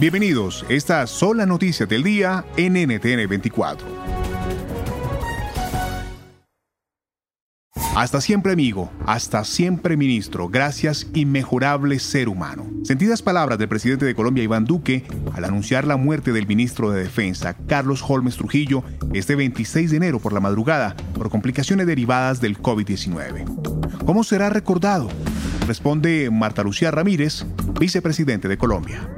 Bienvenidos, estas son las noticias del día en NTN 24. Hasta siempre amigo, hasta siempre ministro, gracias inmejorable ser humano. Sentidas palabras del presidente de Colombia Iván Duque al anunciar la muerte del ministro de Defensa Carlos Holmes Trujillo este 26 de enero por la madrugada por complicaciones derivadas del COVID-19. ¿Cómo será recordado? Responde Marta Lucía Ramírez, vicepresidente de Colombia.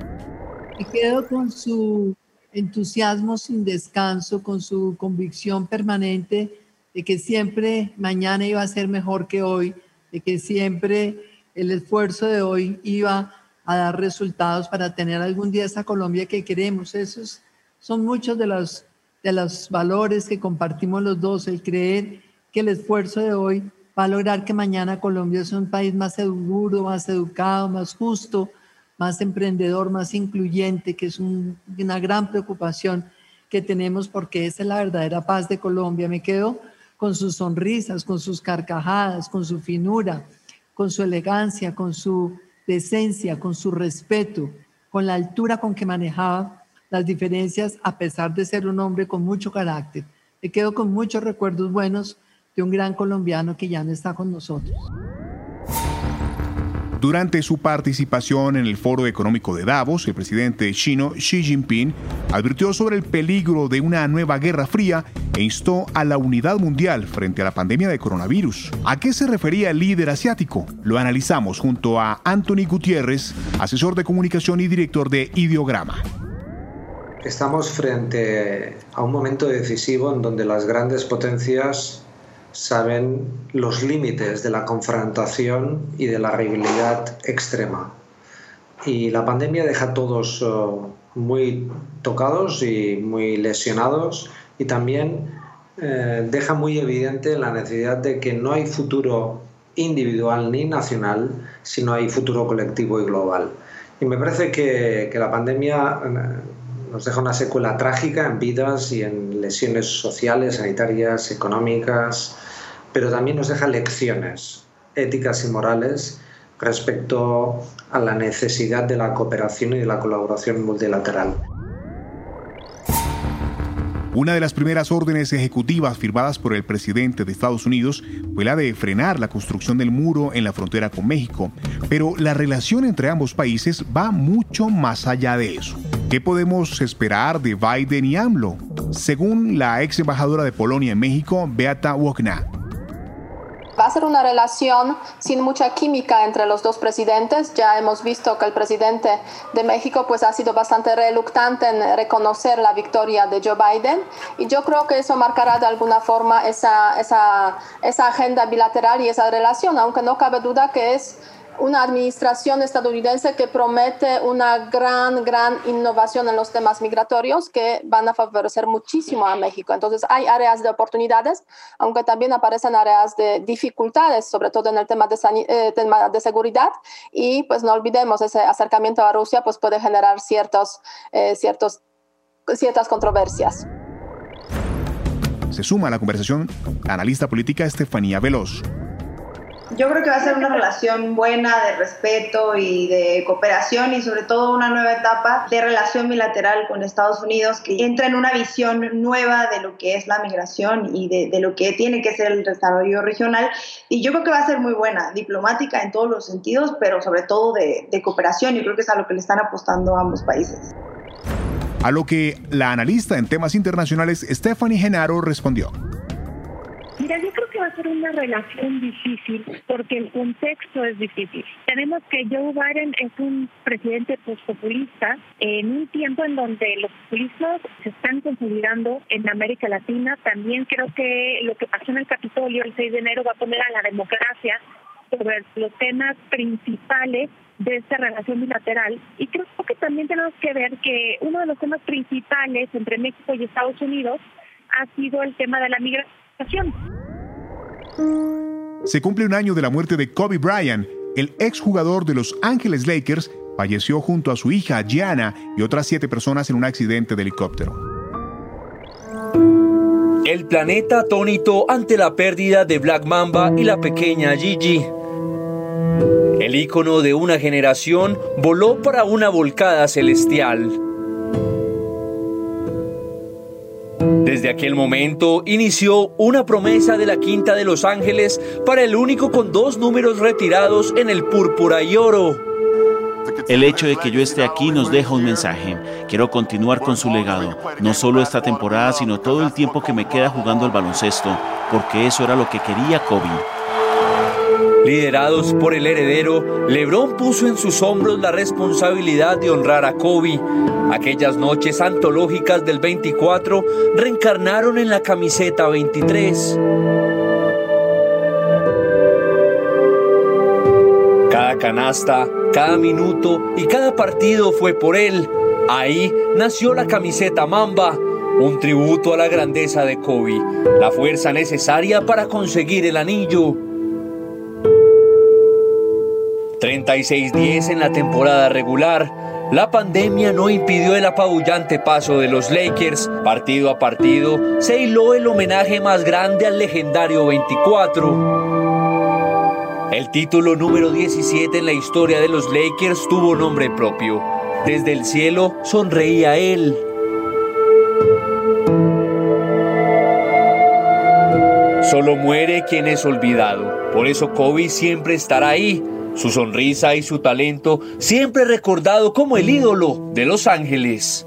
Me quedo con su entusiasmo sin descanso, con su convicción permanente de que siempre mañana iba a ser mejor que hoy, de que siempre el esfuerzo de hoy iba a dar resultados para tener algún día esa Colombia que queremos. Esos son muchos de los, de los valores que compartimos los dos, el creer que el esfuerzo de hoy va a lograr que mañana Colombia sea un país más seguro, más educado, más justo, más emprendedor, más incluyente, que es una gran preocupación que tenemos porque esa es la verdadera paz de Colombia. Me quedo con sus sonrisas, con sus carcajadas, con su finura, con su elegancia, con su decencia, con su respeto, con la altura con que manejaba las diferencias a pesar de ser un hombre con mucho carácter. Me quedo con muchos recuerdos buenos de un gran colombiano que ya no está con nosotros. Durante su participación en el Foro Económico de Davos, el presidente chino Xi Jinping advirtió sobre el peligro de una nueva guerra fría e instó a la unidad mundial frente a la pandemia de coronavirus. ¿A qué se refería el líder asiático? Lo analizamos junto a Anthony Gutiérrez, asesor de comunicación y director de Ideograma. Estamos frente a un momento decisivo en donde las grandes potencias saben los límites de la confrontación y de la rivalidad extrema. Y la pandemia deja a todos uh, muy tocados y muy lesionados y también eh, deja muy evidente la necesidad de que no hay futuro individual ni nacional, sino hay futuro colectivo y global. Y me parece que, que la pandemia eh, nos deja una secuela trágica en vidas y en lesiones sociales, sanitarias, económicas, pero también nos deja lecciones éticas y morales respecto a la necesidad de la cooperación y de la colaboración multilateral. Una de las primeras órdenes ejecutivas firmadas por el presidente de Estados Unidos fue la de frenar la construcción del muro en la frontera con México, pero la relación entre ambos países va mucho más allá de eso. ¿Qué podemos esperar de Biden y AMLO? Según la ex embajadora de Polonia en México, Beata Wokna, Va a ser una relación sin mucha química entre los dos presidentes. Ya hemos visto que el presidente de México pues, ha sido bastante reluctante en reconocer la victoria de Joe Biden y yo creo que eso marcará de alguna forma esa, esa, esa agenda bilateral y esa relación, aunque no cabe duda que es una administración estadounidense que promete una gran, gran innovación en los temas migratorios que van a favorecer muchísimo a México. Entonces hay áreas de oportunidades, aunque también aparecen áreas de dificultades, sobre todo en el tema de, eh, tema de seguridad. Y pues no olvidemos, ese acercamiento a Rusia pues puede generar ciertos, eh, ciertos, ciertas controversias. Se suma a la conversación analista política Estefanía Veloz Yo creo que va a ser una relación buena de respeto y de cooperación y sobre todo una nueva etapa de relación bilateral con Estados Unidos que entra en una visión nueva de lo que es la migración y de, de lo que tiene que ser el desarrollo regional. Y yo creo que va a ser muy buena, diplomática en todos los sentidos, pero sobre todo de, de cooperación. Y creo que es a lo que le están apostando ambos países. A lo que la analista en temas internacionales Stephanie Genaro respondió. Mira, yo creo que va a ser una relación difícil porque el contexto es difícil. Tenemos que Joe Biden es un presidente postpopulista en un tiempo en donde los populismos se están consolidando en América Latina. También creo que lo que pasó en el Capitolio el 6 de enero va a poner a la democracia sobre los temas principales de esta relación bilateral. Y creo que también tenemos que ver que uno de los temas principales entre México y Estados Unidos ha sido el tema de la migración. Se cumple un año de la muerte de Kobe Bryant, el exjugador de Los Ángeles Lakers, falleció junto a su hija Gianna y otras siete personas en un accidente de helicóptero. El planeta atónito ante la pérdida de Black Mamba y la pequeña Gigi. El ícono de una generación voló para una volcada celestial. Desde aquel momento inició una promesa de la Quinta de Los Ángeles para el único con dos números retirados en el púrpura y oro. El hecho de que yo esté aquí nos deja un mensaje. Quiero continuar con su legado, no solo esta temporada, sino todo el tiempo que me queda jugando al baloncesto, porque eso era lo que quería Kobe. Liderados por el heredero, LeBron puso en sus hombros la responsabilidad de honrar a Kobe. Aquellas noches antológicas del 24 reencarnaron en la camiseta 23. Cada canasta, cada minuto y cada partido fue por él. Ahí nació la camiseta Mamba, un tributo a la grandeza de Kobe, la fuerza necesaria para conseguir el anillo. 36-10 en la temporada regular. La pandemia no impidió el apabullante paso de los Lakers. Partido a partido se hiló el homenaje más grande al legendario 24. El título número 17 en la historia de los Lakers tuvo nombre propio. Desde el cielo sonreía él. Solo muere quien es olvidado. Por eso Kobe siempre estará ahí su sonrisa y su talento siempre recordado como el ídolo de Los Ángeles.